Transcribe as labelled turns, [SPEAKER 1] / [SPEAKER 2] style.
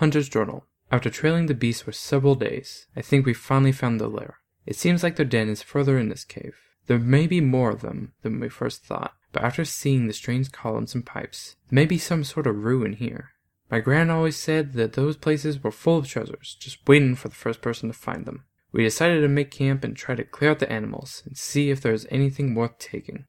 [SPEAKER 1] Hunter's Journal. After trailing the beast for several days, I think we finally found their lair. It seems like their den is further in this cave. There may be more of them than we first thought, but after seeing the strange columns and pipes, there may be some sort of ruin here. My gran always said that those places were full of treasures, just waiting for the first person to find them. We decided to make camp and try to clear out the animals and see if there is anything worth taking.